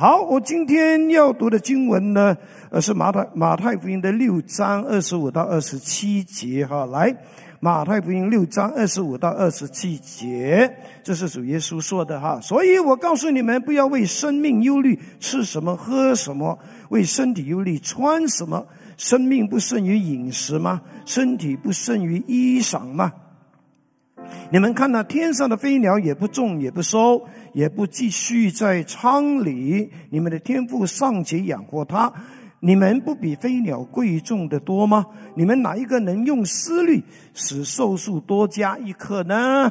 好，我今天要读的经文呢，呃，是马太马太福音的六章二十五到二十七节哈。来，马太福音六章二十五到二十七节，这是主耶稣说的哈。所以我告诉你们，不要为生命忧虑，吃什么喝什么；为身体忧虑，穿什么。生命不胜于饮食吗？身体不胜于衣裳吗？你们看那天上的飞鸟，也不种，也不收，也不继续在仓里。你们的天赋尚且养活它，你们不比飞鸟贵重的多吗？你们哪一个能用思虑使寿数多加一刻呢？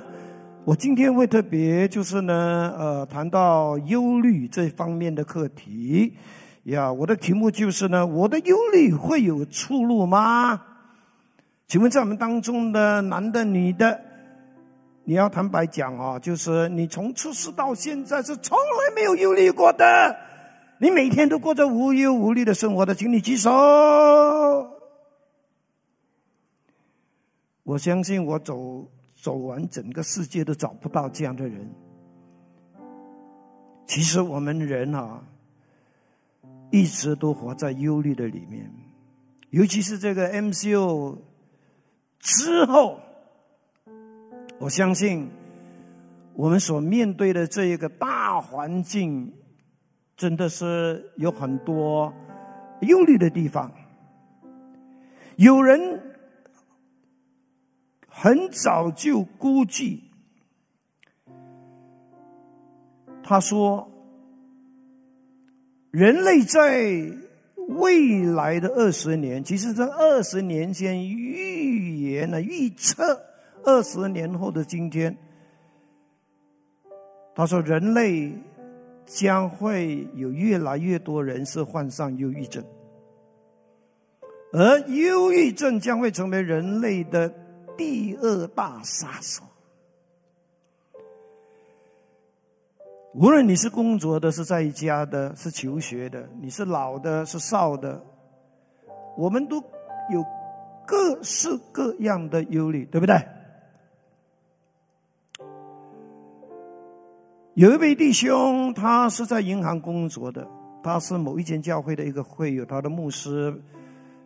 我今天会特别就是呢，呃，谈到忧虑这方面的课题呀。我的题目就是呢，我的忧虑会有出路吗？请问在我们当中的男的、女的？你要坦白讲啊，就是你从出世到现在是从来没有忧虑过的，你每天都过着无忧无虑的生活的，请你举手。我相信我走走完整个世界都找不到这样的人。其实我们人啊，一直都活在忧虑的里面，尤其是这个 MCO 之后。我相信，我们所面对的这一个大环境，真的是有很多忧虑的地方。有人很早就估计，他说，人类在未来的二十年，其实，这二十年间预言了预测。二十年后的今天，他说：“人类将会有越来越多人是患上忧郁症，而忧郁症将会成为人类的第二大杀手。无论你是工作的，是在家的，是求学的，你是老的，是少的，我们都有各式各样的忧虑，对不对？”有一位弟兄，他是在银行工作的，他是某一间教会的一个会友，他的牧师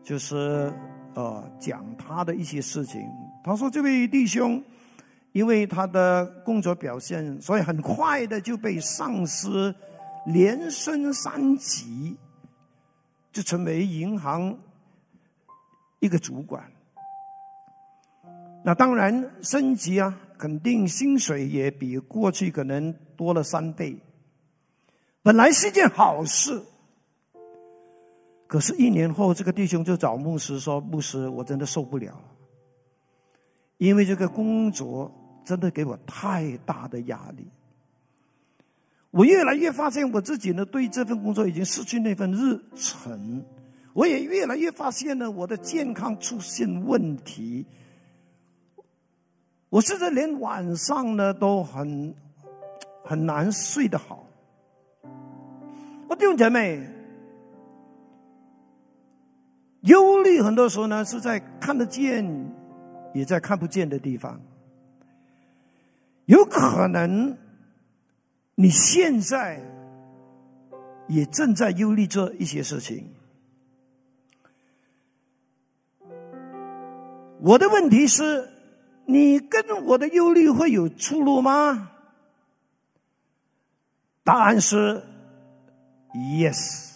就是呃讲他的一些事情。他说这位弟兄因为他的工作表现，所以很快的就被上司连升三级，就成为银行一个主管。那当然升级啊，肯定薪水也比过去可能。多了三倍，本来是件好事。可是，一年后，这个弟兄就找牧师说：“牧师，我真的受不了了，因为这个工作真的给我太大的压力。我越来越发现我自己呢，对这份工作已经失去那份热忱。我也越来越发现呢，我的健康出现问题。我甚至连晚上呢都很。”很难睡得好。我弟兄姐妹，忧虑很多时候呢是在看得见，也在看不见的地方。有可能你现在也正在忧虑这一些事情。我的问题是，你跟我的忧虑会有出路吗？答案是 yes。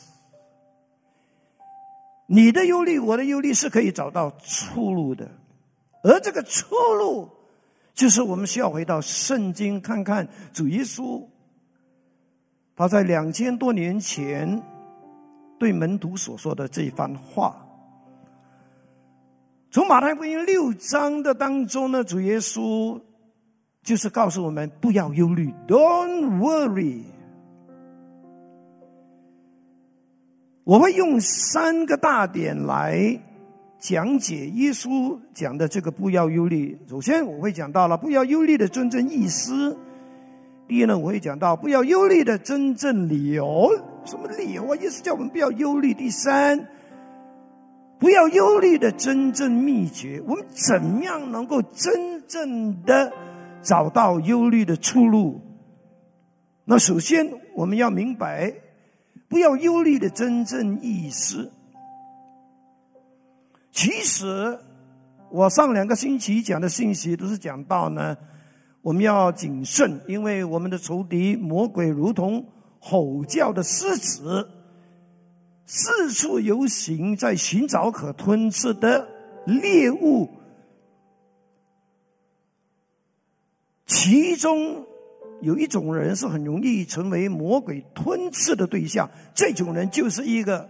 你的忧虑，我的忧虑是可以找到出路的，而这个出路，就是我们需要回到圣经看看主耶稣，他在两千多年前对门徒所说的这一番话。从马太福音六章的当中呢，主耶稣就是告诉我们不要忧虑，Don't worry。我会用三个大点来讲解耶稣讲的这个“不要忧虑”。首先，我会讲到了“不要忧虑”的真正意思。第一呢，我会讲到“不要忧虑”的真正理由。什么理由啊？意思叫我们不要忧虑。第三，不要忧虑的真正秘诀。我们怎样能够真正的找到忧虑的出路？那首先，我们要明白。不要忧虑的真正意思。其实，我上两个星期讲的信息都是讲到呢，我们要谨慎，因为我们的仇敌魔鬼如同吼叫的狮子，四处游行，在寻找可吞吃的猎物。其中有一种人是很容易成为魔鬼吞噬的对象，这种人就是一个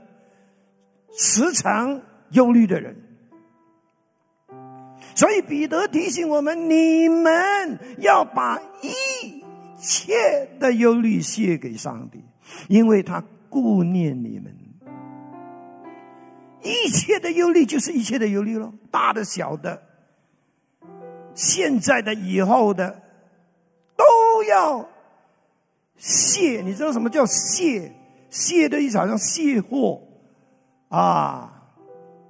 时常忧虑的人。所以彼得提醒我们：你们要把一切的忧虑卸给上帝，因为他顾念你们。一切的忧虑就是一切的忧虑了，大的、小的，现在的、以后的。要卸，你知道什么叫卸？卸的意思好像卸货啊！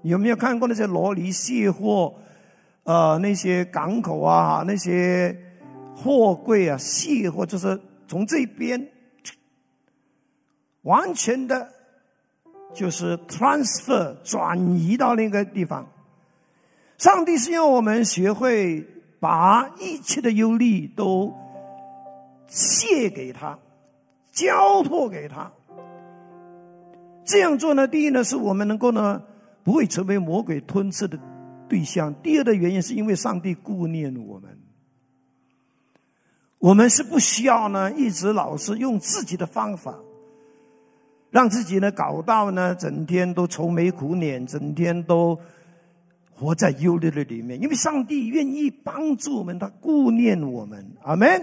有没有看过那些罗尼卸货？呃，那些港口啊，那些货柜啊，卸货就是从这边完全的，就是 transfer 转移到那个地方。上帝是要我们学会把一切的忧虑都。卸给他，交托给他。这样做呢，第一呢，是我们能够呢，不会成为魔鬼吞噬的对象；第二的原因，是因为上帝顾念我们。我们是不需要呢，一直老是用自己的方法，让自己呢搞到呢，整天都愁眉苦脸，整天都活在忧虑的里面。因为上帝愿意帮助我们，他顾念我们。阿门。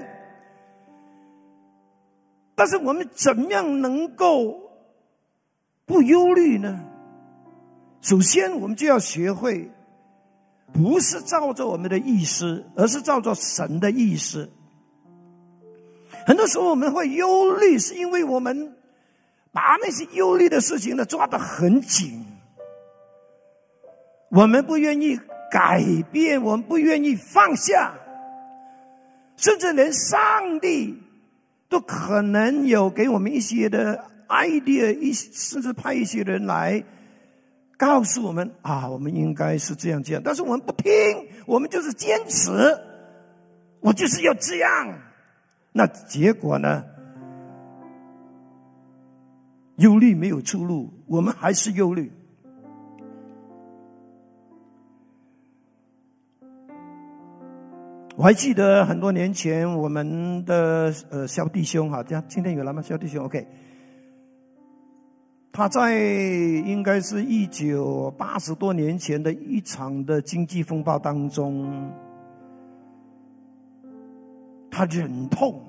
但是我们怎么样能够不忧虑呢？首先，我们就要学会，不是照着我们的意思，而是照着神的意思。很多时候我们会忧虑，是因为我们把那些忧虑的事情呢抓得很紧，我们不愿意改变，我们不愿意放下，甚至连上帝。都可能有给我们一些的 idea，一甚至派一些人来告诉我们啊，我们应该是这样这样，但是我们不听，我们就是坚持，我就是要这样。那结果呢？忧虑没有出路，我们还是忧虑。我还记得很多年前，我们的呃小弟兄哈，这样今天有来吗？小弟兄，OK。他在应该是一九八十多年前的一场的经济风暴当中，他忍痛，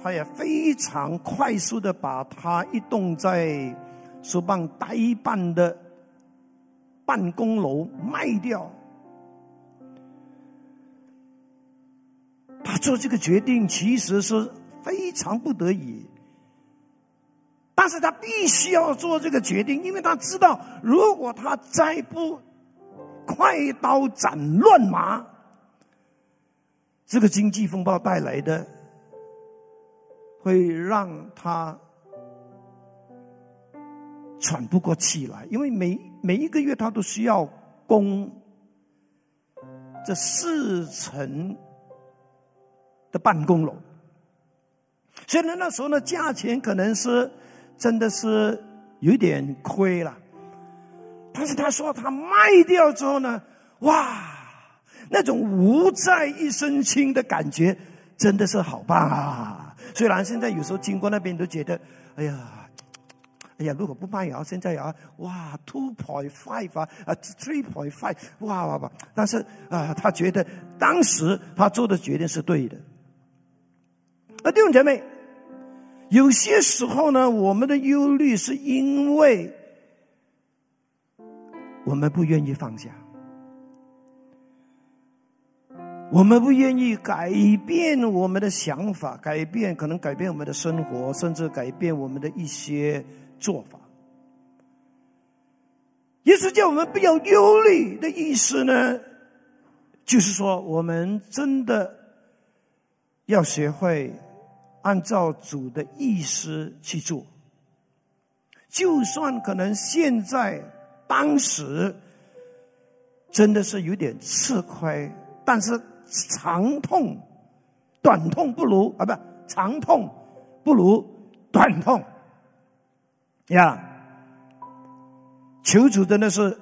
他也非常快速的把他一栋在苏邦呆办的办公楼卖掉。他做这个决定其实是非常不得已，但是他必须要做这个决定，因为他知道，如果他再不快刀斩乱麻，这个经济风暴带来的会让他喘不过气来，因为每每一个月他都需要供这四层。的办公楼，虽然那时候呢，价钱可能是真的是有点亏了，但是他说他卖掉之后呢，哇，那种无债一身轻的感觉真的是好棒啊！虽然现在有时候经过那边都觉得，哎呀，哎呀，如果不卖啊，现在啊，哇，two point five 啊，啊，three point five，哇哇哇！但是啊，他觉得当时他做的决定是对的。那弟兄姐妹，有些时候呢，我们的忧虑是因为我们不愿意放下，我们不愿意改变我们的想法，改变可能改变我们的生活，甚至改变我们的一些做法。耶稣叫我们不要忧虑的意思呢，就是说我们真的要学会。按照主的意思去做，就算可能现在当时真的是有点吃亏，但是长痛短痛不如啊，不长痛不如短痛呀。求主真的是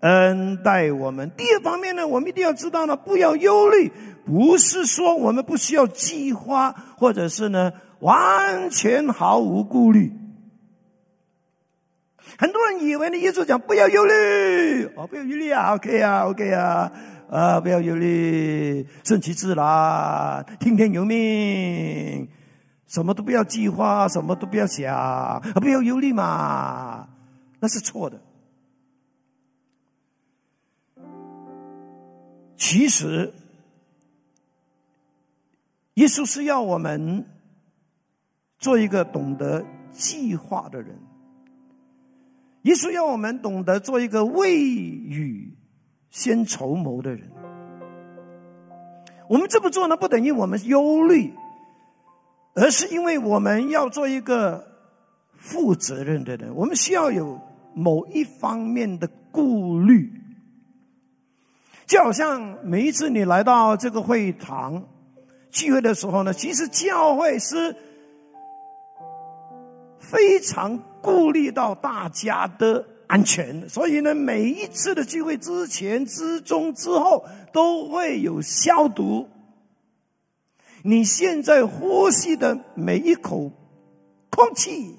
恩待我们。第二方面呢，我们一定要知道呢，不要忧虑，不是说我们不需要计划，或者是呢完全毫无顾虑。很多人以为呢，耶稣讲不要忧虑，哦，不要忧虑啊，OK 啊，OK 啊，啊，不要忧虑，顺其自然，听天由命，什么都不要计划，什么都不要想，不要忧虑嘛，那是错的。其实，耶稣是要我们做一个懂得计划的人。耶稣要我们懂得做一个未雨先筹谋的人。我们这么做呢，不等于我们忧虑，而是因为我们要做一个负责任的人。我们需要有某一方面的顾虑，就好像每一次你来到这个会堂聚会的时候呢，其实教会是非常。顾虑到大家的安全，所以呢，每一次的聚会之前、之中、之后都会有消毒。你现在呼吸的每一口空气，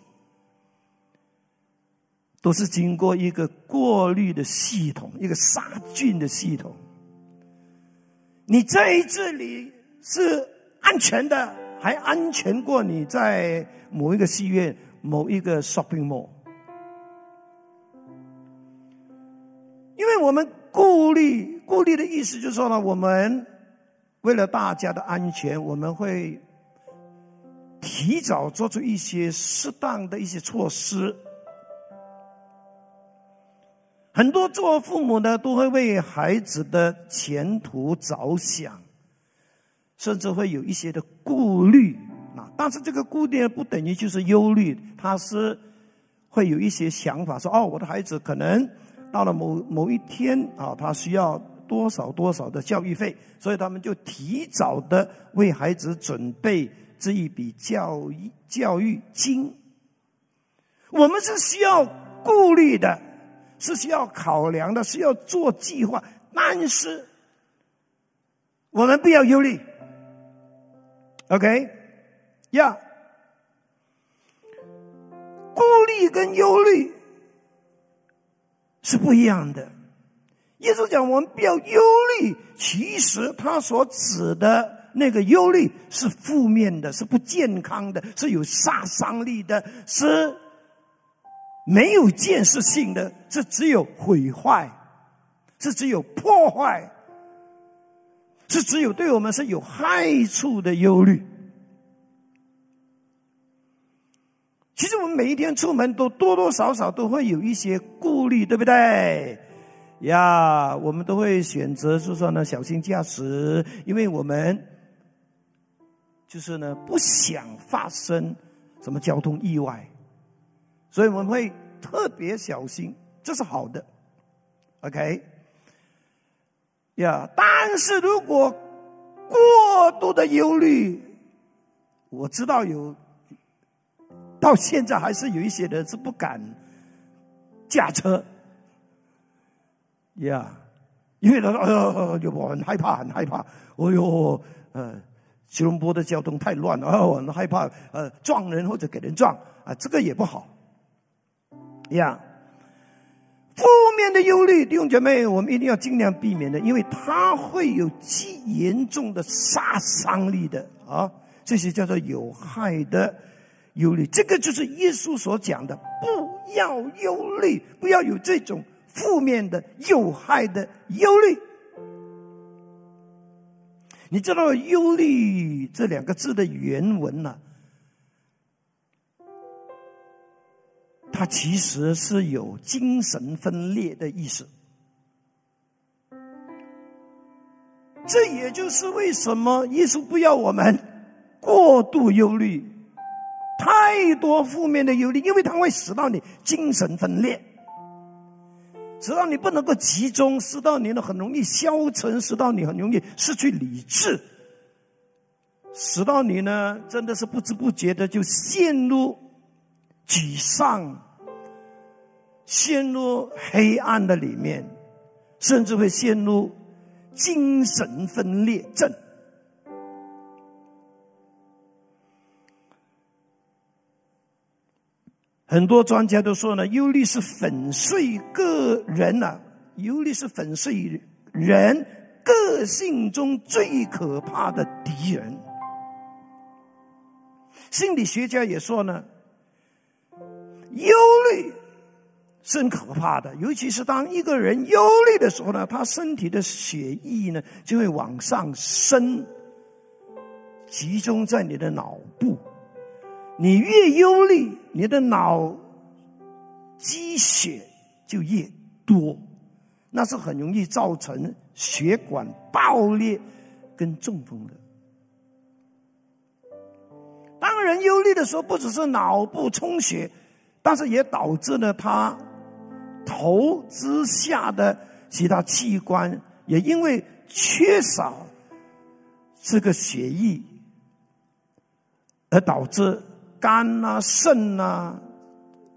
都是经过一个过滤的系统，一个杀菌的系统。你在这里是安全的，还安全过你在某一个戏院。某一个 shopping mall，因为我们顾虑，顾虑的意思就是说呢，我们为了大家的安全，我们会提早做出一些适当的一些措施。很多做父母的都会为孩子的前途着想，甚至会有一些的顾虑。啊但是这个顾虑不等于就是忧虑，他是会有一些想法，说哦，我的孩子可能到了某某一天啊，他需要多少多少的教育费，所以他们就提早的为孩子准备这一笔教育教育金。我们是需要顾虑的，是需要考量的，是要做计划，但是我们不要忧虑，OK。呀，孤立跟忧虑是不一样的。耶稣讲我们不要忧虑，其实他所指的那个忧虑是负面的，是不健康的，是有杀伤力的，是没有建设性的，是只有毁坏，是只有破坏，是只有对我们是有害处的忧虑。其实我们每一天出门都多多少少都会有一些顾虑，对不对？呀，我们都会选择就说呢小心驾驶，因为我们就是呢不想发生什么交通意外，所以我们会特别小心，这是好的。OK，呀，但是如果过度的忧虑，我知道有。到现在还是有一些人是不敢驾车，呀，因为他说：“哎呦，我很害怕，很害怕。哎呦，呃，吉隆坡的交通太乱了，我很害怕，呃，撞人或者给人撞啊，这个也不好。”呀，负面的忧虑，弟兄姐妹，我们一定要尽量避免的，因为它会有极严重的杀伤力的啊，这些叫做有害的。忧虑，这个就是耶稣所讲的，不要忧虑，不要有这种负面的、有害的忧虑。你知道“忧虑”这两个字的原文呢？它其实是有精神分裂的意思。这也就是为什么耶稣不要我们过度忧虑。太多负面的忧虑，因为它会使到你精神分裂，使到你不能够集中，使到你呢很容易消沉，使到你很容易失去理智，使到你呢真的是不知不觉的就陷入沮丧，陷入黑暗的里面，甚至会陷入精神分裂症。很多专家都说呢，忧虑是粉碎个人呐，忧虑是粉碎人个性中最可怕的敌人。心理学家也说呢，忧虑真可怕的，尤其是当一个人忧虑的时候呢，他身体的血液呢就会往上升，集中在你的脑部。你越忧虑，你的脑积血就越多，那是很容易造成血管爆裂跟中风的。当人忧虑的时候，不只是脑部充血，但是也导致了，他头之下的其他器官也因为缺少这个血液，而导致。肝啊、肾啊、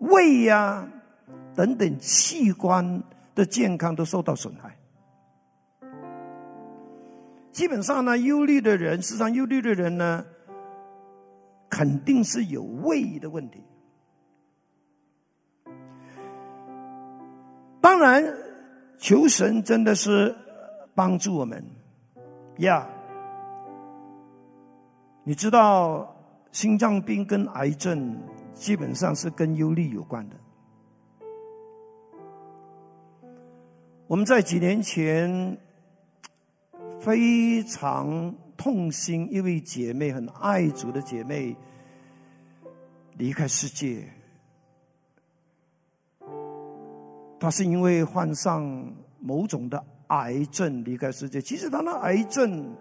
胃呀等等器官的健康都受到损害。基本上呢，忧虑的人，实际上忧虑的人呢，肯定是有胃的问题。当然，求神真的是帮助我们呀。你知道？心脏病跟癌症基本上是跟忧虑有关的。我们在几年前非常痛心，一位姐妹很爱主的姐妹离开世界。他是因为患上某种的癌症离开世界。其实他的癌症。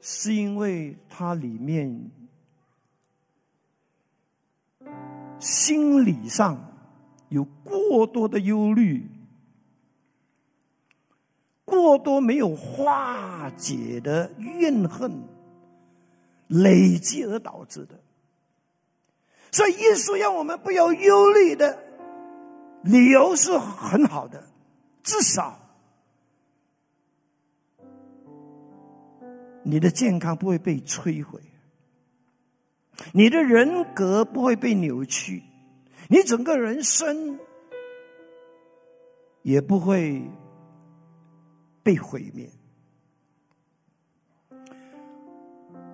是因为他里面心理上有过多的忧虑，过多没有化解的怨恨累积而导致的。所以，耶稣让我们不要忧虑的理由是很好的，至少。你的健康不会被摧毁，你的人格不会被扭曲，你整个人生也不会被毁灭。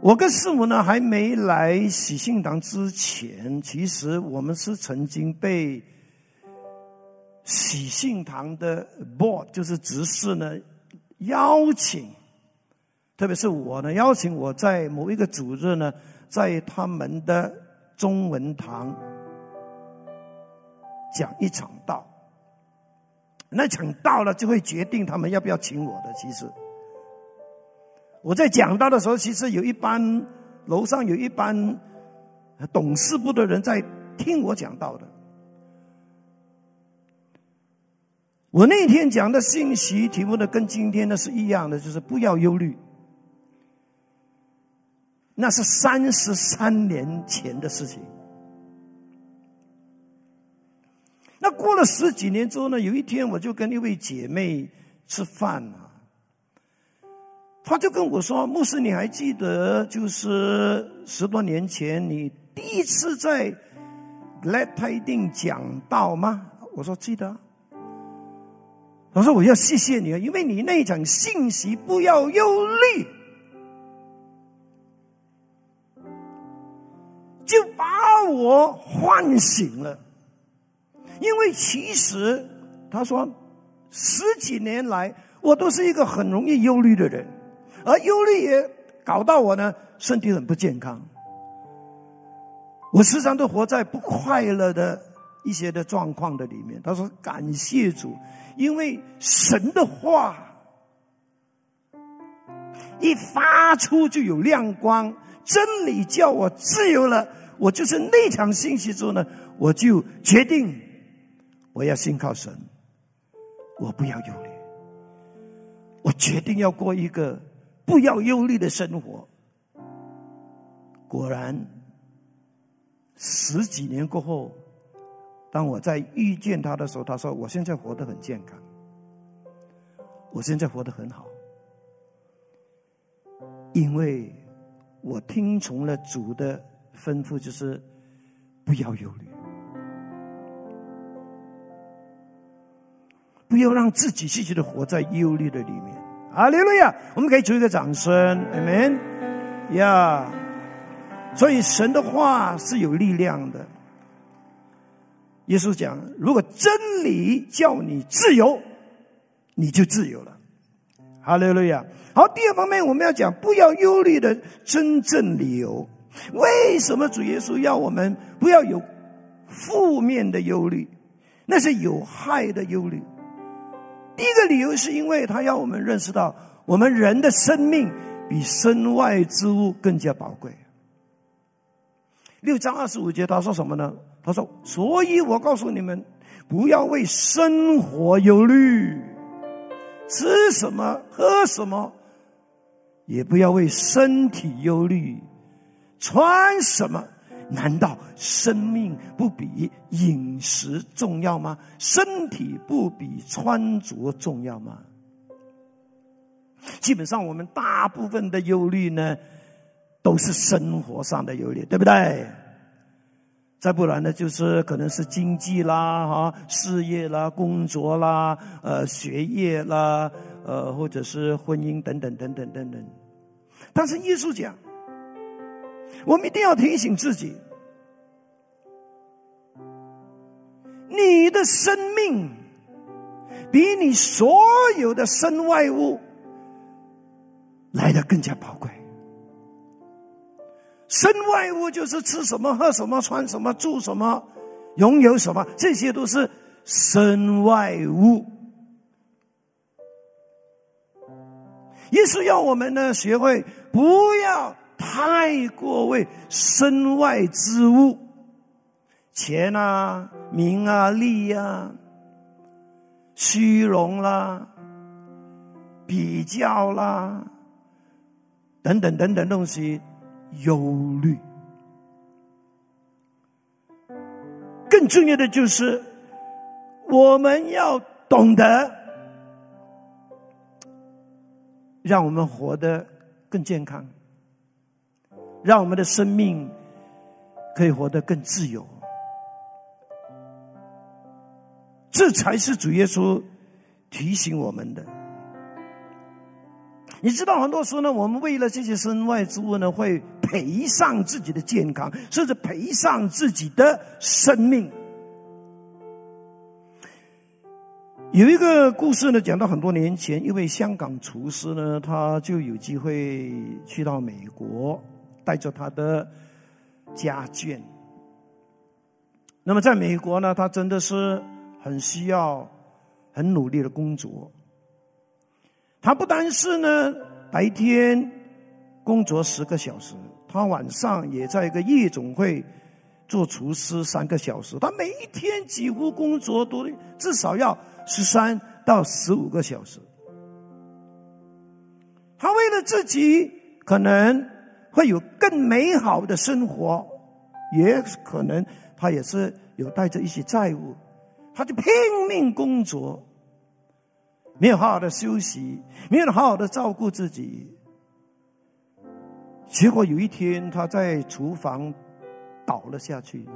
我跟师母呢还没来喜信堂之前，其实我们是曾经被喜信堂的 board，就是执事呢邀请。特别是我呢，邀请我在某一个主日呢，在他们的中文堂讲一场道。那场道了，就会决定他们要不要请我的。其实我在讲道的时候，其实有一班楼上有一班董事部的人在听我讲道的。我那天讲的信息题目呢，跟今天的是一样的，就是不要忧虑。那是三十三年前的事情。那过了十几年之后呢？有一天，我就跟一位姐妹吃饭啊，她就跟我说：“牧师，你还记得就是十多年前你第一次在来泰定讲道吗？”我说：“记得。”我说：“我要谢谢你啊，因为你那场信息不要忧虑。”就把我唤醒了，因为其实他说十几年来我都是一个很容易忧虑的人，而忧虑也搞到我呢身体很不健康，我时常都活在不快乐的一些的状况的里面。他说感谢主，因为神的话一发出就有亮光。真理叫我自由了，我就是那场信息之后呢，我就决定我要信靠神，我不要忧虑，我决定要过一个不要忧虑的生活。果然，十几年过后，当我在遇见他的时候，他说：“我现在活得很健康，我现在活得很好，因为。”我听从了主的吩咐，就是不要忧虑，不要让自己继续的活在忧虑的里面。啊，利路亚！我们可以做一个掌声，Amen。呀，所以神的话是有力量的。耶稣讲：如果真理叫你自由，你就自由了。哈利路亚！好，第二方面我们要讲不要忧虑的真正理由。为什么主耶稣要我们不要有负面的忧虑？那是有害的忧虑。第一个理由是因为他要我们认识到，我们人的生命比身外之物更加宝贵。六章二十五节他说什么呢？他说：“所以我告诉你们，不要为生活忧虑。”吃什么，喝什么，也不要为身体忧虑；穿什么，难道生命不比饮食重要吗？身体不比穿着重要吗？基本上，我们大部分的忧虑呢，都是生活上的忧虑，对不对？再不然呢，就是可能是经济啦、哈事业啦、工作啦、呃学业啦、呃或者是婚姻等等等等等等。但是耶稣讲，我们一定要提醒自己，你的生命比你所有的身外物来的更加宝贵。身外物就是吃什么、喝什么、穿什么、住什么、拥有什么，这些都是身外物。耶稣要我们呢，学会不要太过为身外之物，钱啊、名啊、利啊、虚荣啦、比较啦，等等等等东西。忧虑，更重要的就是，我们要懂得，让我们活得更健康，让我们的生命可以活得更自由，这才是主耶稣提醒我们的。你知道，很多时候呢，我们为了这些身外之物呢，会赔上自己的健康，甚至赔上自己的生命。有一个故事呢，讲到很多年前，一位香港厨师呢，他就有机会去到美国，带着他的家眷。那么在美国呢，他真的是很需要、很努力的工作。他不单是呢白天工作十个小时，他晚上也在一个夜总会做厨师三个小时。他每一天几乎工作都至少要十三到十五个小时。他为了自己可能会有更美好的生活，也可能他也是有带着一些债务，他就拼命工作。没有好好的休息，没有好好的照顾自己，结果有一天他在厨房倒了下去，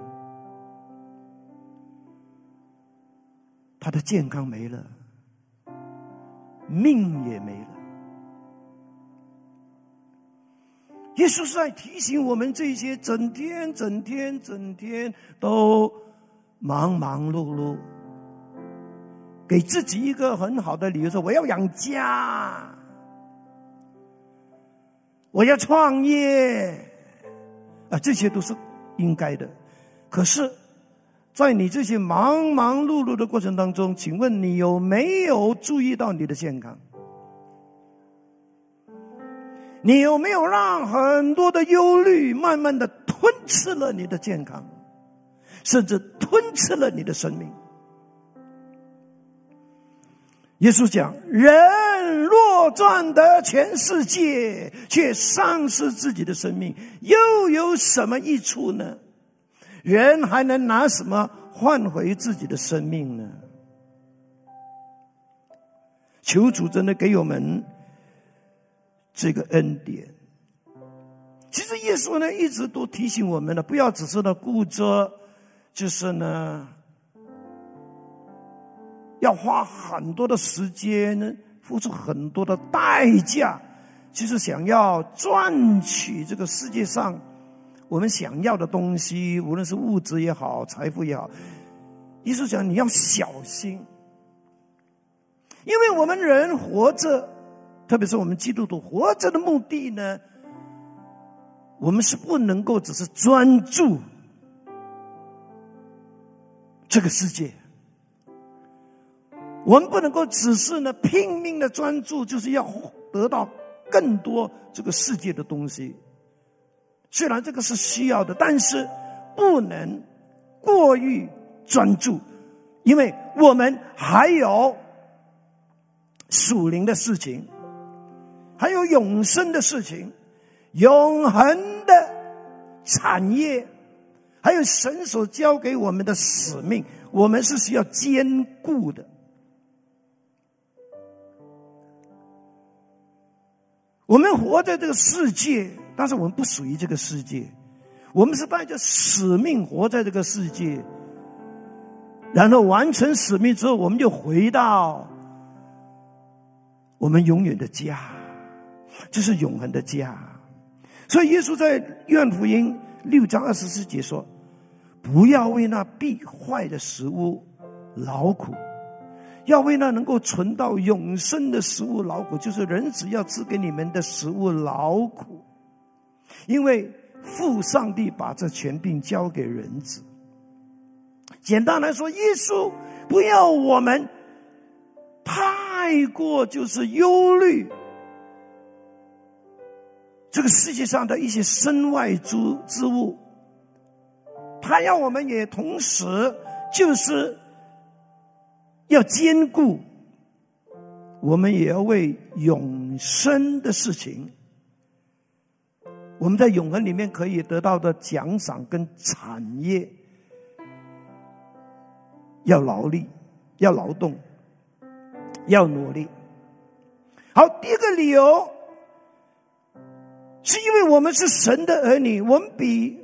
他的健康没了，命也没了。耶稣是在提醒我们这些整天、整天、整天都忙忙碌碌。给自己一个很好的理由，说我要养家，我要创业，啊，这些都是应该的。可是，在你这些忙忙碌碌的过程当中，请问你有没有注意到你的健康？你有没有让很多的忧虑慢慢的吞吃了你的健康，甚至吞吃了你的生命？耶稣讲：“人若赚得全世界，却丧失自己的生命，又有什么益处呢？人还能拿什么换回自己的生命呢？”求主真的给我们这个恩典。其实耶稣呢，一直都提醒我们的，不要只是呢顾着，就是呢。要花很多的时间呢，付出很多的代价，就是想要赚取这个世界上我们想要的东西，无论是物质也好，财富也好。意思讲，你要小心，因为我们人活着，特别是我们基督徒活着的目的呢，我们是不能够只是专注这个世界。我们不能够只是呢拼命的专注，就是要得到更多这个世界的东西。虽然这个是需要的，但是不能过于专注，因为我们还有属灵的事情，还有永生的事情，永恒的产业，还有神所交给我们的使命，我们是需要兼顾的。我们活在这个世界，但是我们不属于这个世界。我们是带着使命活在这个世界，然后完成使命之后，我们就回到我们永远的家，这是永恒的家。所以耶稣在愿福音六章二十四节说：“不要为那必坏的食物劳苦。”要为那能够存到永生的食物劳苦，就是人只要赐给你们的食物劳苦，因为父上帝把这权柄交给人子。简单来说，耶稣不要我们太过就是忧虑这个世界上的一些身外之之物，他要我们也同时就是。要兼顾，我们也要为永生的事情，我们在永恒里面可以得到的奖赏跟产业，要劳力，要劳动，要努力。好，第一个理由，是因为我们是神的儿女，我们比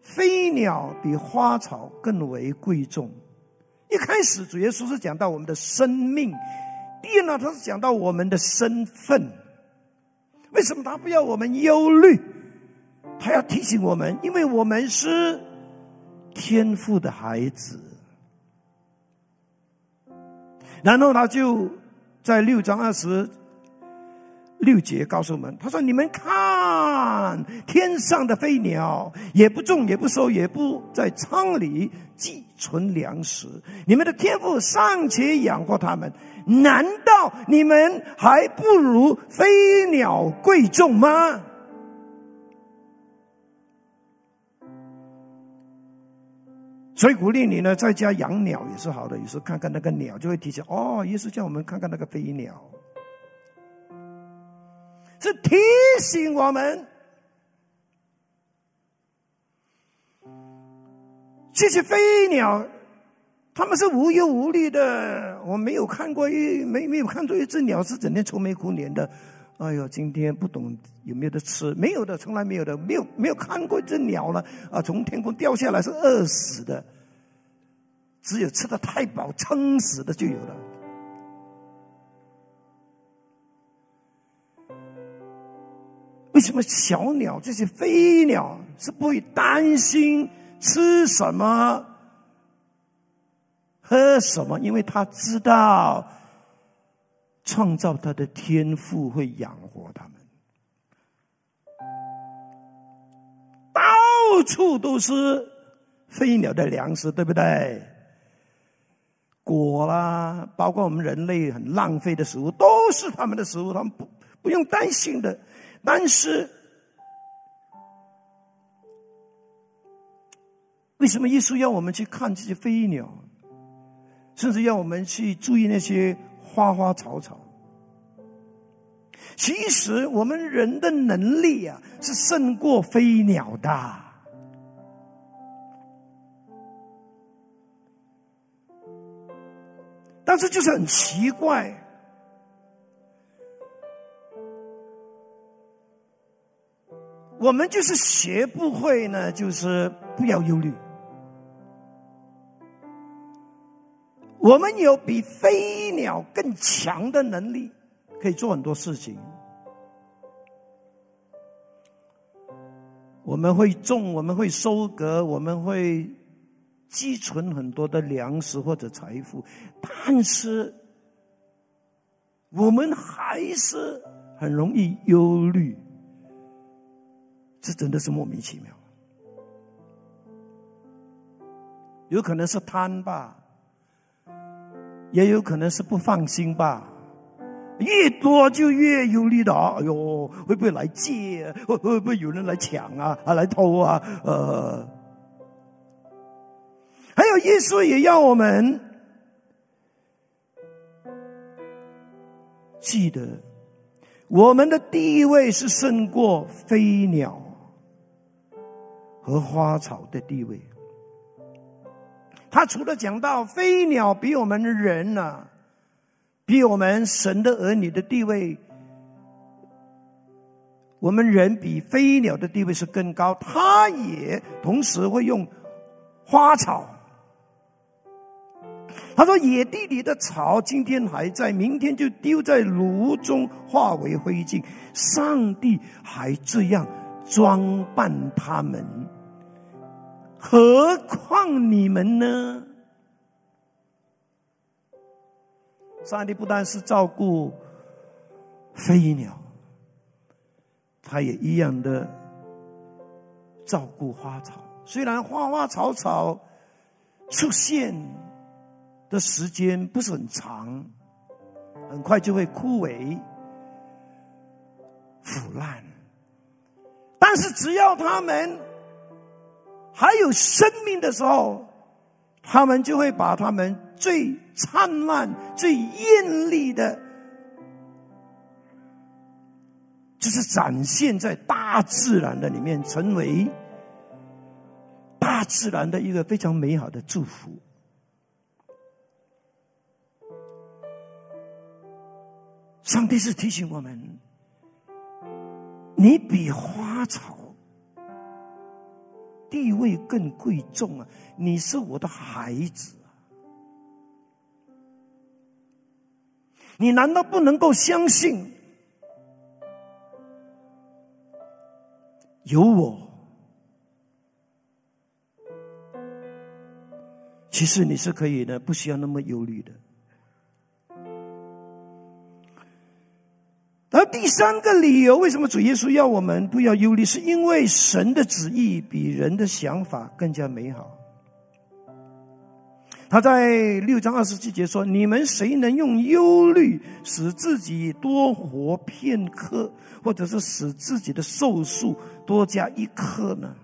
飞鸟、比花草更为贵重。一开始主耶稣是讲到我们的生命，第二呢，他是讲到我们的身份。为什么他不要我们忧虑？他要提醒我们，因为我们是天赋的孩子。然后他就在六章二十。六节告诉我们，他说：“你们看天上的飞鸟，也不种，也不收，也不在仓里寄存粮食。你们的天赋尚且养活他们，难道你们还不如飞鸟贵重吗？”所以鼓励你呢，在家养鸟也是好的。有时候看看那个鸟，就会提醒哦，耶稣叫我们看看那个飞鸟。是提醒我们，这些飞鸟，他们是无忧无虑的。我没有看过一没没有看到一只鸟是整天愁眉苦脸的。哎呦，今天不懂有没有得吃？没有的，从来没有的，没有没有看过一只鸟了啊！从天空掉下来是饿死的，只有吃的太饱撑死的就有了。为什么小鸟这些飞鸟是不会担心吃什么、喝什么？因为他知道创造他的天赋会养活他们。到处都是飞鸟的粮食，对不对？果啦，包括我们人类很浪费的食物，都是他们的食物，他们不不用担心的。但是，为什么耶稣要我们去看这些飞鸟，甚至要我们去注意那些花花草草？其实，我们人的能力啊，是胜过飞鸟的。但是，就是很奇怪。我们就是学不会呢，就是不要忧虑。我们有比飞鸟更强的能力，可以做很多事情。我们会种，我们会收割，我们会积存很多的粮食或者财富，但是我们还是很容易忧虑。这真的是莫名其妙，有可能是贪吧，也有可能是不放心吧。越多就越忧虑的啊！哎呦，会不会来借？会会不会有人来抢啊？啊，来偷啊？呃，还有耶稣也要我们记得，我们的地位是胜过飞鸟。和花草的地位，他除了讲到飞鸟比我们人呢，比我们神的儿女的地位，我们人比飞鸟的地位是更高。他也同时会用花草，他说：“野地里的草今天还在，明天就丢在炉中化为灰烬。”上帝还这样装扮他们。何况你们呢？上帝不单是照顾飞鸟，他也一样的照顾花草。虽然花花草草出现的时间不是很长，很快就会枯萎腐烂，但是只要他们。还有生命的时候，他们就会把他们最灿烂、最艳丽的，就是展现在大自然的里面，成为大自然的一个非常美好的祝福。上帝是提醒我们：你比花草。地位更贵重啊！你是我的孩子，你难道不能够相信有我？其实你是可以的，不需要那么忧虑的。第三个理由，为什么主耶稣要我们不要忧虑？是因为神的旨意比人的想法更加美好。他在六章二十七节说：“你们谁能用忧虑使自己多活片刻，或者是使自己的寿数多加一刻呢？”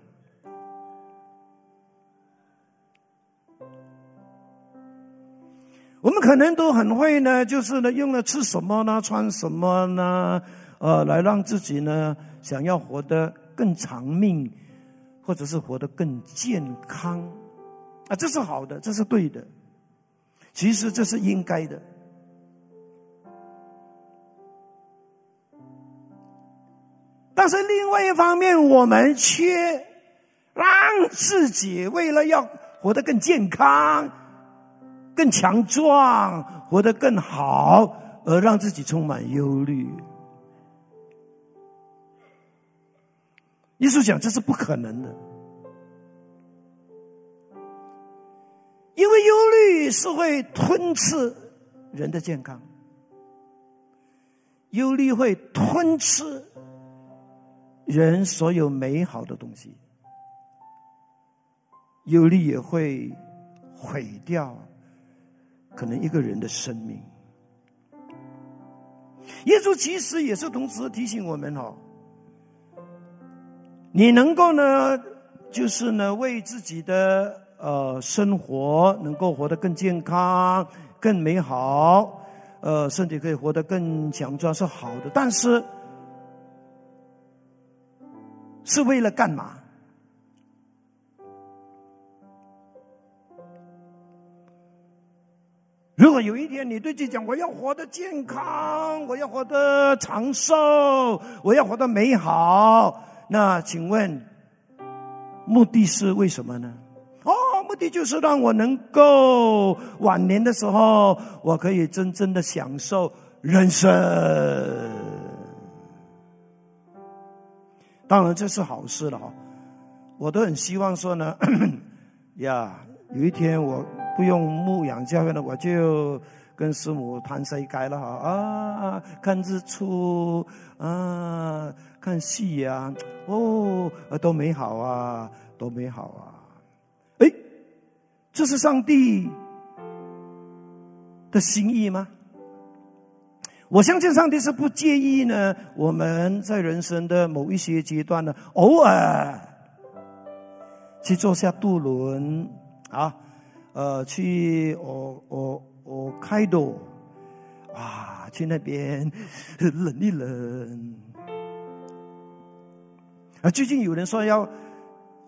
我们可能都很会呢，就是呢，用了吃什么呢，穿什么呢，呃，来让自己呢，想要活得更长命，或者是活得更健康，啊，这是好的，这是对的，其实这是应该的。但是另外一方面，我们却让自己为了要活得更健康。更强壮，活得更好，而让自己充满忧虑。耶稣讲这是不可能的，因为忧虑是会吞噬人的健康，忧虑会吞吃人所有美好的东西，忧虑也会毁掉。可能一个人的生命，耶稣其实也是同时提醒我们哦，你能够呢，就是呢，为自己的呃生活能够活得更健康、更美好，呃，身体可以活得更强壮是好的，但是是为了干嘛？如果有一天你对自己讲我要活得健康，我要活得长寿，我要活得美好，那请问目的是为什么呢？哦，目的就是让我能够晚年的时候，我可以真正的享受人生。当然这是好事了哈，我都很希望说呢，呀，有一天我。不用牧养教会了，我就跟师母谈世界了哈啊，看日出啊，看夕阳哦，多美好啊，多美好啊！哎，这是上帝的心意吗？我相信上帝是不介意呢。我们在人生的某一些阶段呢，偶尔去坐下渡轮啊。呃，去我我我开多，啊，去那边 冷一冷。啊，最近有人说要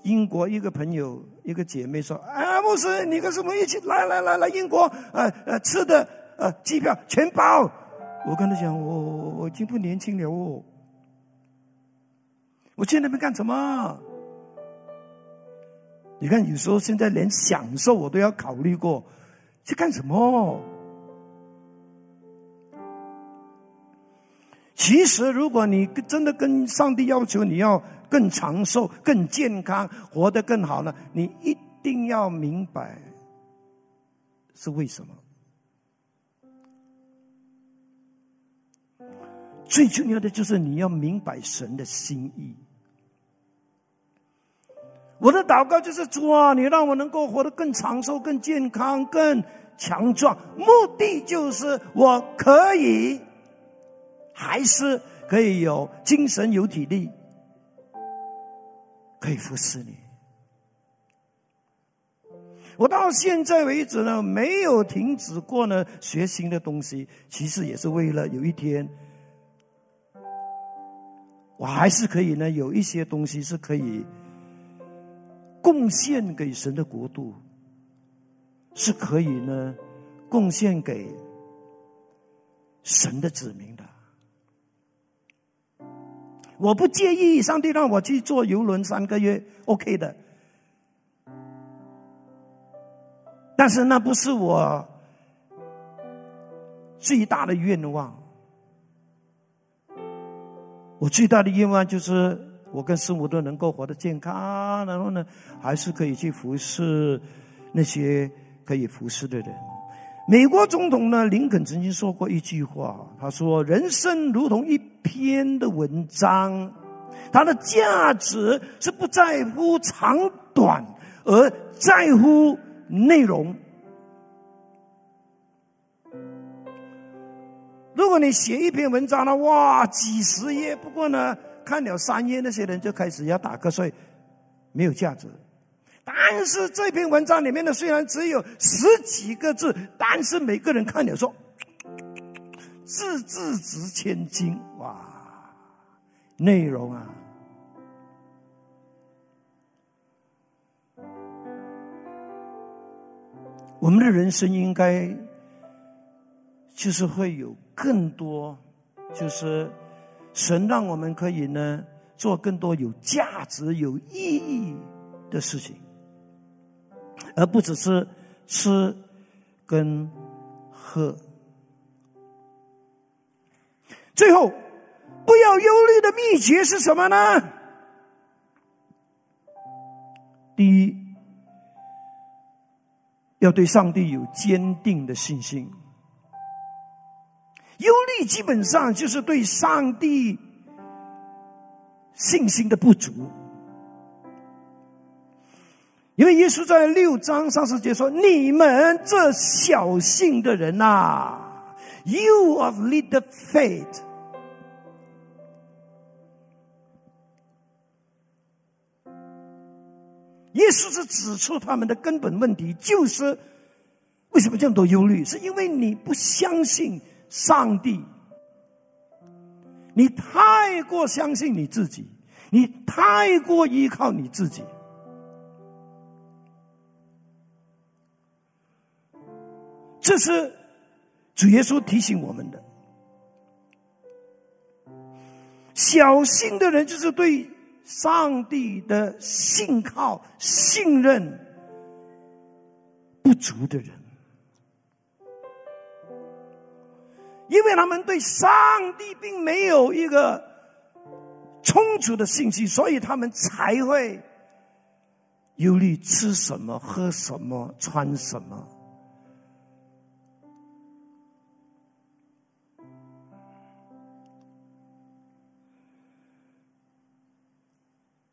英国一个朋友一个姐妹说，啊，牧师，你跟什么一起来来来来英国，呃呃，吃的呃机票全包。我跟他讲，我我已经不年轻了哦，我去那边干什么？你看，有时候现在连享受我都要考虑过，去干什么？其实，如果你真的跟上帝要求你要更长寿、更健康、活得更好呢，你一定要明白是为什么。最重要的就是你要明白神的心意。我的祷告就是主啊，你让我能够活得更长寿、更健康、更强壮。目的就是我可以，还是可以有精神、有体力，可以服侍你。我到现在为止呢，没有停止过呢学新的东西。其实也是为了有一天，我还是可以呢有一些东西是可以。贡献给神的国度是可以呢，贡献给神的子民的。我不介意上帝让我去坐游轮三个月，OK 的。但是那不是我最大的愿望。我最大的愿望就是。我跟师母都能够活得健康，然后呢，还是可以去服侍那些可以服侍的人。美国总统呢，林肯曾经说过一句话，他说：“人生如同一篇的文章，它的价值是不在乎长短，而在乎内容。如果你写一篇文章呢，哇，几十页，不过呢。”看了三页，那些人就开始要打瞌睡，没有价值。但是这篇文章里面的，虽然只有十几个字，但是每个人看了说，字字值千金，哇！内容啊，我们的人生应该就是会有更多，就是。神让我们可以呢做更多有价值、有意义的事情，而不只是吃跟喝。最后，不要忧虑的秘诀是什么呢？第一，要对上帝有坚定的信心。忧虑基本上就是对上帝信心的不足，因为耶稣在六章三十节说：“你们这小信的人呐，You of little faith。”耶稣是指出他们的根本问题，就是为什么这么多忧虑？是因为你不相信上帝，你太过相信你自己，你太过依靠你自己。这是主耶稣提醒我们的。小心的人，就是对上帝的信靠、信任不足的人，因为他们对上帝并没有一个充足的信息，所以他们才会忧虑吃什么、喝什么、穿什么。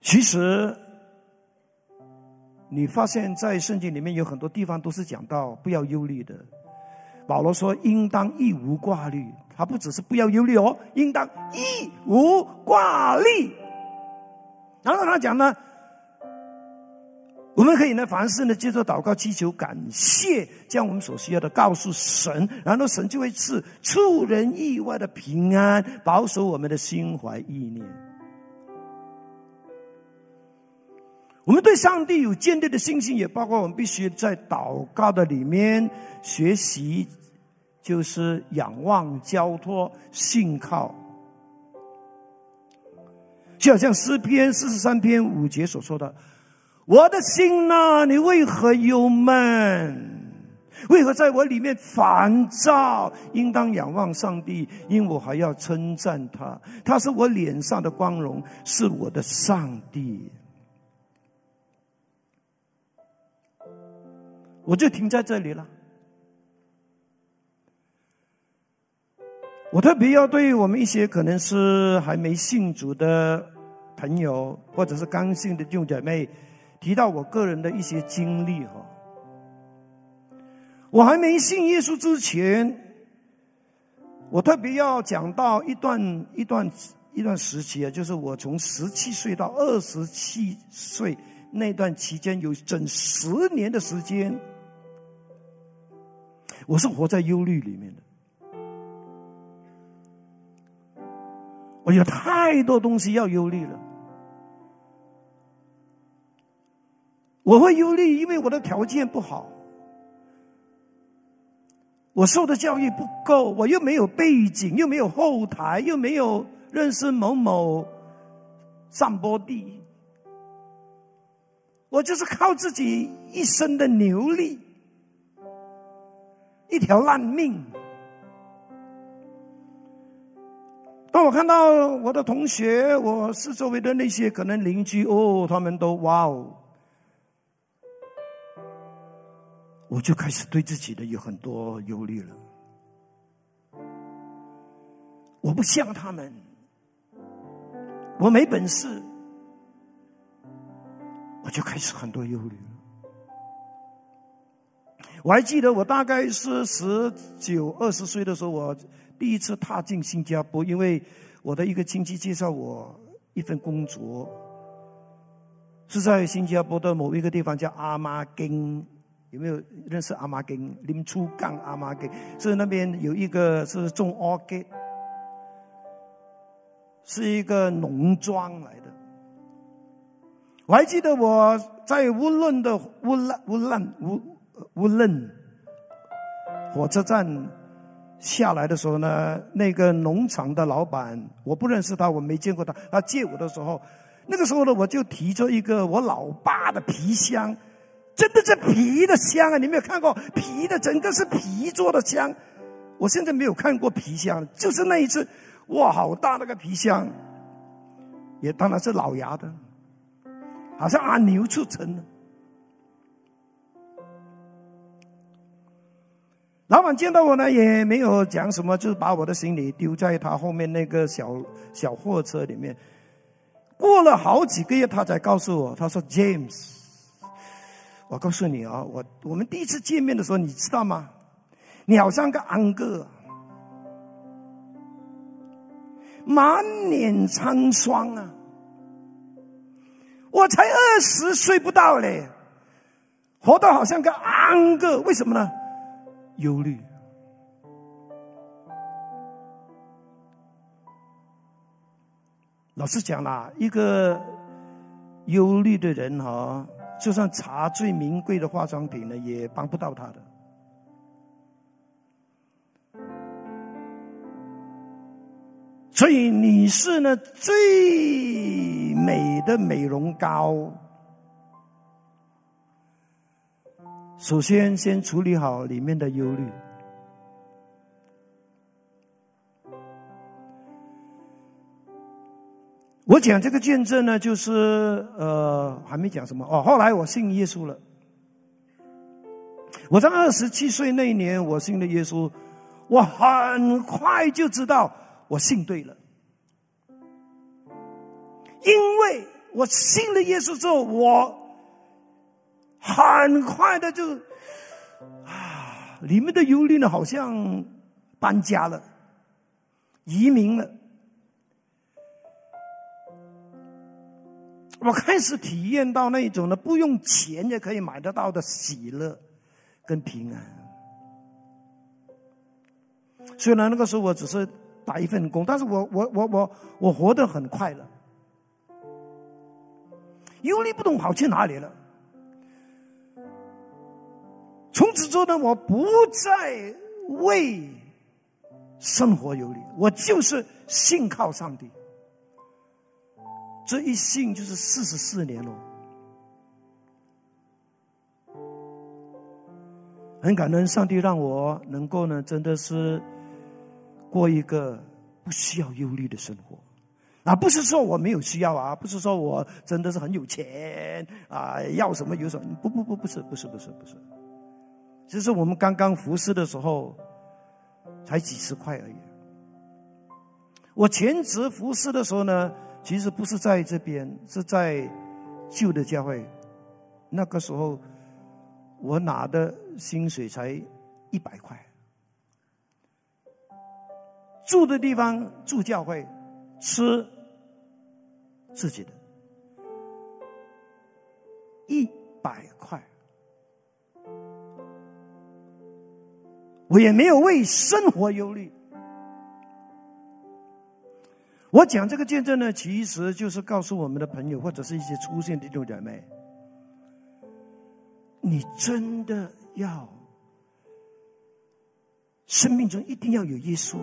其实，你发现，在圣经里面有很多地方都是讲到不要忧虑的。保罗说：“应当一无挂虑。”他不只是不要忧虑哦，应当一无挂虑。然后他讲呢，我们可以呢，凡事呢，接着祷告、祈求、感谢，将我们所需要的告诉神，然后神就会赐出人意外的平安，保守我们的心怀意念。我们对上帝有坚定的信心，也包括我们必须在祷告的里面学习，就是仰望、交托、信靠。就好像诗篇四十三篇五节所说的：“我的心呐，你为何忧闷？为何在我里面烦躁？应当仰望上帝，因我还要称赞他。他是我脸上的光荣，是我的上帝。”我就停在这里了。我特别要对我们一些可能是还没信主的朋友，或者是刚信的弟兄姐妹，提到我个人的一些经历哈。我还没信耶稣之前，我特别要讲到一段一段一段时期啊，就是我从十七岁到二十七岁那段期间，有整十年的时间。我是活在忧虑里面的，我有太多东西要忧虑了。我会忧虑，因为我的条件不好，我受的教育不够，我又没有背景，又没有后台，又没有认识某某上坡地，我就是靠自己一生的牛力。一条烂命。当我看到我的同学，我是周围的那些可能邻居哦，他们都哇哦，我就开始对自己的有很多忧虑了。我不像他们，我没本事，我就开始很多忧虑了。我还记得，我大概是十九、二十岁的时候，我第一次踏进新加坡，因为我的一个亲戚介绍我一份工作，是在新加坡的某一个地方叫阿妈根，有没有认识阿妈根？林初港阿妈根是那边有一个是种 orchid，是一个农庄来的。我还记得我在乌伦的乌兰乌兰乌。乌楞火车站下来的时候呢，那个农场的老板，我不认识他，我没见过他。他借我的时候，那个时候呢，我就提着一个我老爸的皮箱，真的是皮的箱啊！你没有看过皮的，整个是皮做的箱。我现在没有看过皮箱，就是那一次，哇，好大那个皮箱，也当然是老牙的，好像阿牛出城了。老板见到我呢，也没有讲什么，就是把我的行李丢在他后面那个小小货车里面。过了好几个月，他才告诉我，他说：“James，我告诉你啊，我我们第一次见面的时候，你知道吗？你好像个安哥，满脸沧桑啊！我才二十岁不到嘞，活到好像个安个，为什么呢？忧虑。老实讲啦，一个忧虑的人哈，就算查最名贵的化妆品呢，也帮不到他的。所以你是呢最美的美容膏，首先先处理好里面的忧虑。我讲这个见证呢，就是呃还没讲什么哦。后来我信耶稣了，我在二十七岁那一年我信了耶稣，我很快就知道。我信对了，因为我信了耶稣之后，我很快的就啊，里面的忧虑呢，好像搬家了，移民了。我开始体验到那种呢，不用钱也可以买得到的喜乐跟平安。虽然那个时候我只是。打一份工，但是我我我我我活得很快乐，忧虑不懂跑去哪里了。从此之后呢，我不再为生活忧虑，我就是信靠上帝。这一信就是四十四年了，很感恩上帝让我能够呢，真的是。过一个不需要忧虑的生活，啊，不是说我没有需要啊，不是说我真的是很有钱啊，要什么有什么，不不不，不是不是不是不是，其实我们刚刚服侍的时候，才几十块而已。我全职服侍的时候呢，其实不是在这边，是在旧的教会，那个时候我拿的薪水才一百块。住的地方住教会，吃自己的，一百块，我也没有为生活忧虑。我讲这个见证呢，其实就是告诉我们的朋友或者是一些出现的这种人们，你真的要生命中一定要有耶稣。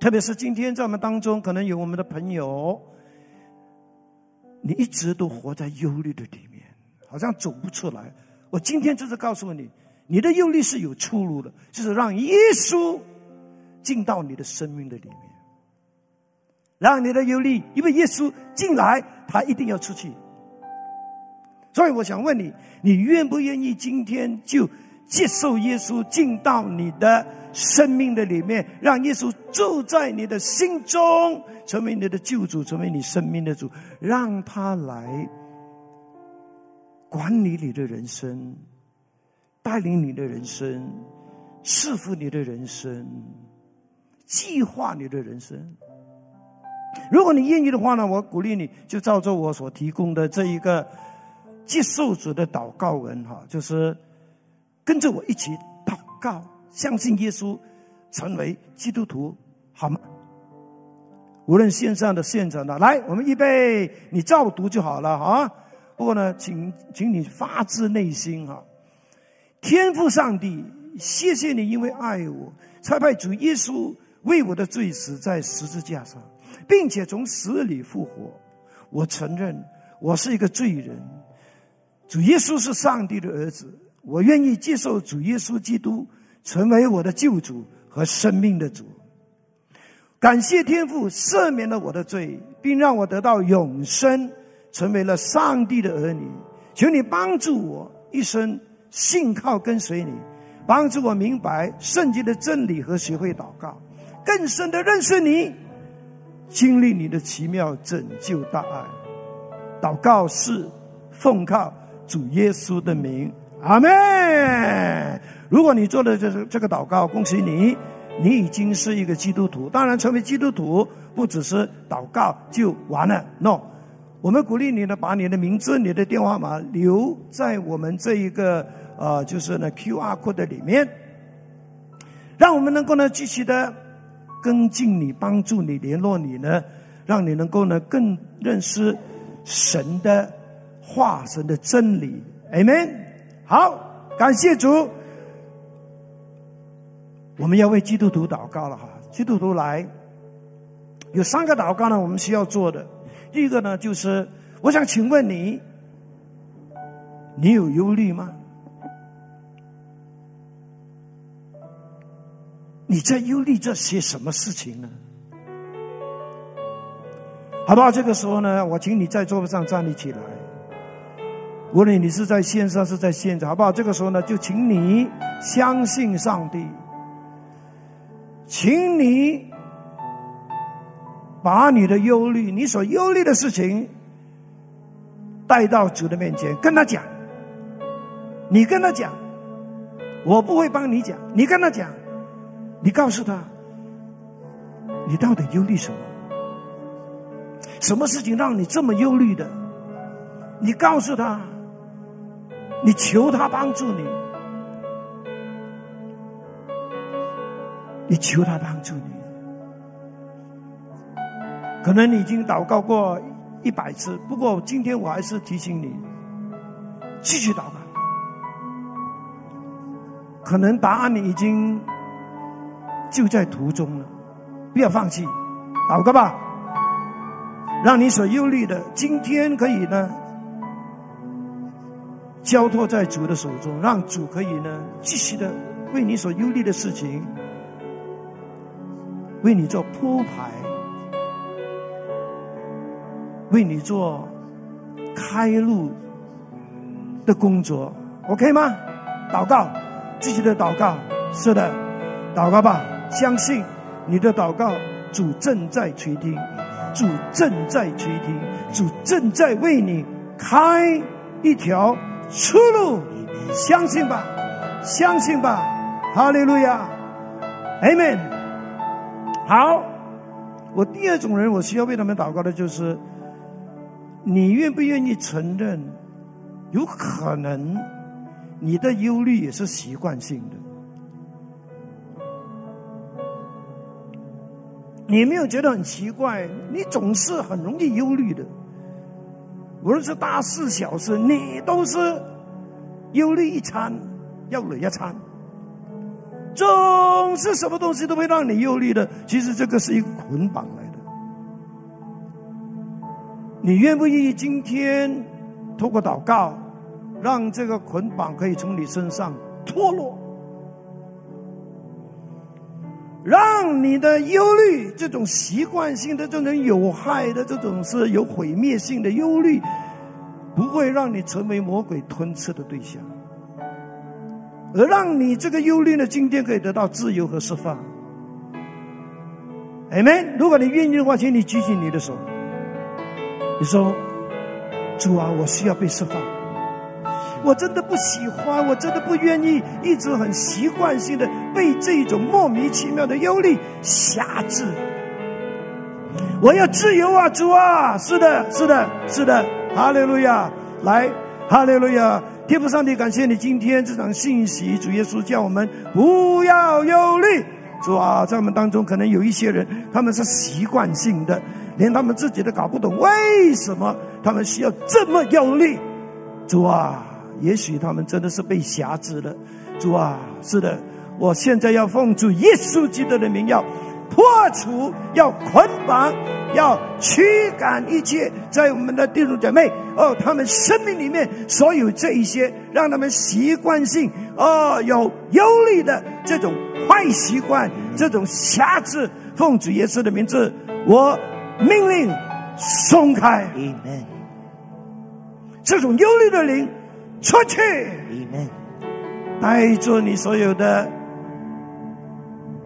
特别是今天在我们当中，可能有我们的朋友，你一直都活在忧虑的里面，好像走不出来。我今天就是告诉你，你的忧虑是有出路的，就是让耶稣进到你的生命的里面，让你的忧虑，因为耶稣进来，他一定要出去。所以我想问你，你愿不愿意今天就接受耶稣进到你的？生命的里面，让耶稣住在你的心中，成为你的救主，成为你生命的主，让他来管理你的人生，带领你的人生，赐福你的人生，计划你的人生。如果你愿意的话呢，我鼓励你就照着我所提供的这一个接受主的祷告文哈，就是跟着我一起祷告。相信耶稣，成为基督徒，好吗？无论线上的、现场的，来，我们预备，你照读就好了啊。不过呢，请，请你发自内心哈。天父上帝，谢谢你，因为爱我，差派主耶稣为我的罪死在十字架上，并且从死里复活。我承认我是一个罪人，主耶稣是上帝的儿子，我愿意接受主耶稣基督。成为我的救主和生命的主，感谢天父赦免了我的罪，并让我得到永生，成为了上帝的儿女。求你帮助我一生信靠跟随你，帮助我明白圣经的真理和学会祷告，更深的认识你，经历你的奇妙拯救大爱。祷告是奉靠主耶稣的名，阿门。如果你做的这这个祷告，恭喜你，你已经是一个基督徒。当然，成为基督徒不只是祷告就完了。No，我们鼓励你呢，把你的名字、你的电话码留在我们这一个呃，就是呢 Q R code 里面，让我们能够呢继续的跟进你、帮助你、联络你呢，让你能够呢更认识神的化身的真理。Amen。好，感谢主。我们要为基督徒祷告了哈，基督徒来，有三个祷告呢，我们需要做的。第一个呢，就是我想请问你，你有忧虑吗？你在忧虑这些什么事情呢？好不好？这个时候呢，我请你在座位上站立起来。无论你是在线上是在现场，好不好？这个时候呢，就请你相信上帝，请你。把你的忧虑，你所忧虑的事情带到主的面前，跟他讲。你跟他讲，我不会帮你讲。你跟他讲，你告诉他，你到底忧虑什么？什么事情让你这么忧虑的？你告诉他，你求他帮助你，你求他帮助你。可能你已经祷告过一百次，不过今天我还是提醒你，继续祷告。可能答案你已经就在途中了，不要放弃，祷告吧。让你所忧虑的，今天可以呢交托在主的手中，让主可以呢继续的为你所忧虑的事情，为你做铺排。为你做开路的工作，OK 吗？祷告，继续的祷告，是的，祷告吧。相信你的祷告，主正在垂听，主正在垂听，主正在为你开一条出路。相信吧，相信吧，哈利路亚，Amen。好，我第二种人，我需要为他们祷告的就是。你愿不愿意承认，有可能你的忧虑也是习惯性的？你没有觉得很奇怪？你总是很容易忧虑的，无论是大事小事，你都是忧虑一餐要累一餐，总是什么东西都会让你忧虑的。其实这个是一个捆绑来的。你愿不愿意今天透过祷告，让这个捆绑可以从你身上脱落，让你的忧虑这种习惯性的、这种有害的、这种是有毁灭性的忧虑，不会让你成为魔鬼吞吃的对象，而让你这个忧虑呢，今天可以得到自由和释放。amen！如果你愿意的话，请你举起你的手。你说：“主啊，我需要被释放。我真的不喜欢，我真的不愿意，一直很习惯性的被这种莫名其妙的忧虑辖制。我要自由啊，主啊！是的，是的，是的，哈利路亚！来，哈利路亚！天父上帝，感谢你今天这场信息，主耶稣叫我们不要忧虑。主啊，在我们当中可能有一些人，他们是习惯性的。”连他们自己都搞不懂，为什么他们需要这么忧虑？主啊，也许他们真的是被辖制了。主啊，是的，我现在要奉主耶稣基督的名，要破除，要捆绑，要驱赶一切在我们的弟兄姐妹哦，他们生命里面所有这一些，让他们习惯性哦有忧虑的这种坏习惯，这种辖制，奉主耶稣的名字，我。命令松开，这种忧虑的灵出去，带着你所有的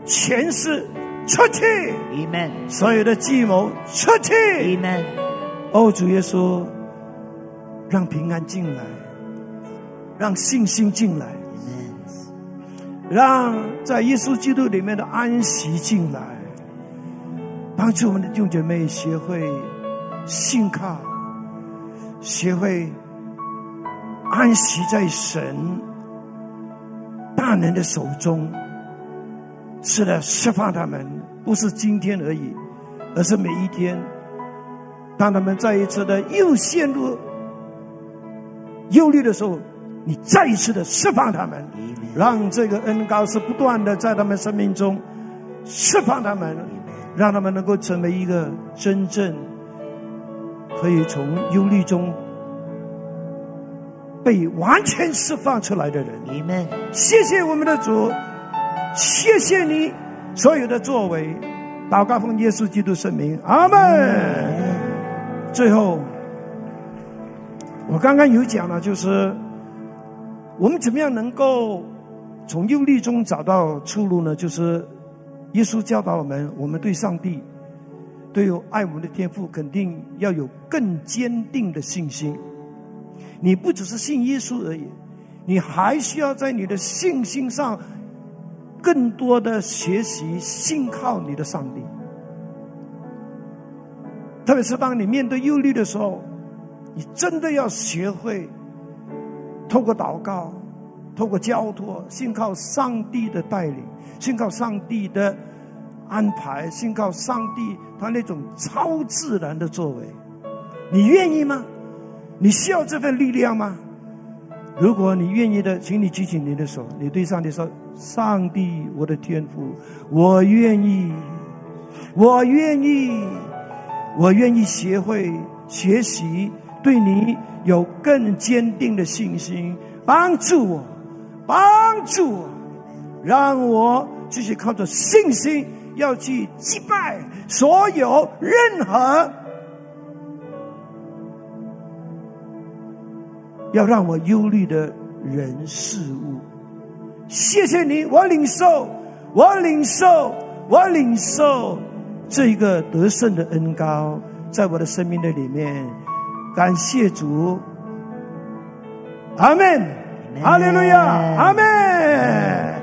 前世出去，所有的计谋出去。哦，主耶稣，让平安进来，让信心进来，让在耶稣基督里面的安息进来。帮助我们的弟兄姐妹学会信靠，学会安息在神大能的手中。是的，释放他们，不是今天而已，而是每一天。当他们再一次的又陷入忧虑的时候，你再一次的释放他们，让这个恩高是不断的在他们生命中释放他们，让他们能够成为一个真正可以从忧虑中被完全释放出来的人。你们谢谢我们的主，谢谢你所有的作为，祷告奉耶稣基督圣名，阿门。最后，我刚刚有讲了，就是我们怎么样能够从忧虑中找到出路呢？就是耶稣教导我们，我们对上帝、对有爱我们的天赋，肯定要有更坚定的信心。你不只是信耶稣而已，你还需要在你的信心上更多的学习，信靠你的上帝。特别是当你面对忧虑的时候，你真的要学会透过祷告、透过交托，信靠上帝的带领，信靠上帝的安排，信靠上帝他那种超自然的作为。你愿意吗？你需要这份力量吗？如果你愿意的，请你举起你的手，你对上帝说：“上帝，我的天父，我愿意，我愿意。”我愿意学会学习，对你有更坚定的信心，帮助我，帮助我，让我继续靠着信心，要去击败所有任何要让我忧虑的人事物。谢谢你，我领受，我领受，我领受。这一个得胜的恩高，在我的生命的里面，感谢主，阿门，哈利路亚，阿门。